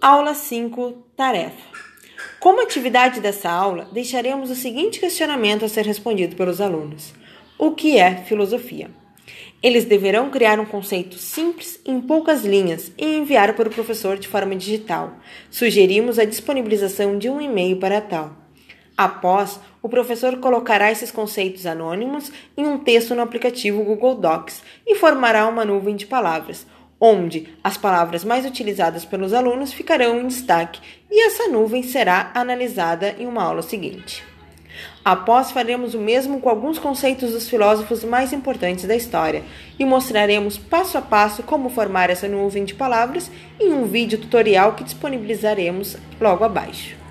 Aula 5 Tarefa. Como atividade dessa aula, deixaremos o seguinte questionamento a ser respondido pelos alunos: O que é filosofia? Eles deverão criar um conceito simples em poucas linhas e enviar para o professor de forma digital. Sugerimos a disponibilização de um e-mail para tal. Após, o professor colocará esses conceitos anônimos em um texto no aplicativo Google Docs e formará uma nuvem de palavras onde as palavras mais utilizadas pelos alunos ficarão em destaque e essa nuvem será analisada em uma aula seguinte. Após, faremos o mesmo com alguns conceitos dos filósofos mais importantes da história e mostraremos passo a passo como formar essa nuvem de palavras em um vídeo tutorial que disponibilizaremos logo abaixo.